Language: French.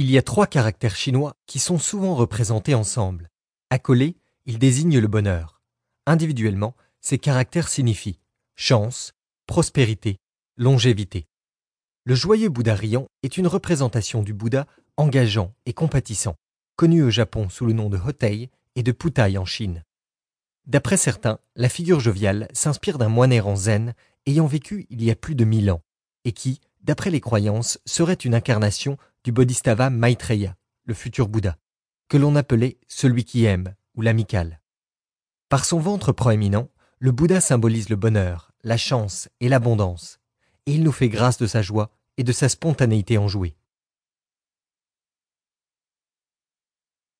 Il y a trois caractères chinois qui sont souvent représentés ensemble. Accolés, ils désignent le bonheur. Individuellement, ces caractères signifient chance, prospérité, longévité. Le joyeux Bouddha riant est une représentation du Bouddha engageant et compatissant, connu au Japon sous le nom de Hotei et de Putai en Chine. D'après certains, la figure joviale s'inspire d'un moine errant zen ayant vécu il y a plus de mille ans, et qui, d'après les croyances, serait une incarnation Bodhisattva Maitreya, le futur Bouddha, que l'on appelait celui qui aime ou l'amical. Par son ventre proéminent, le Bouddha symbolise le bonheur, la chance et l'abondance, et il nous fait grâce de sa joie et de sa spontanéité enjouée.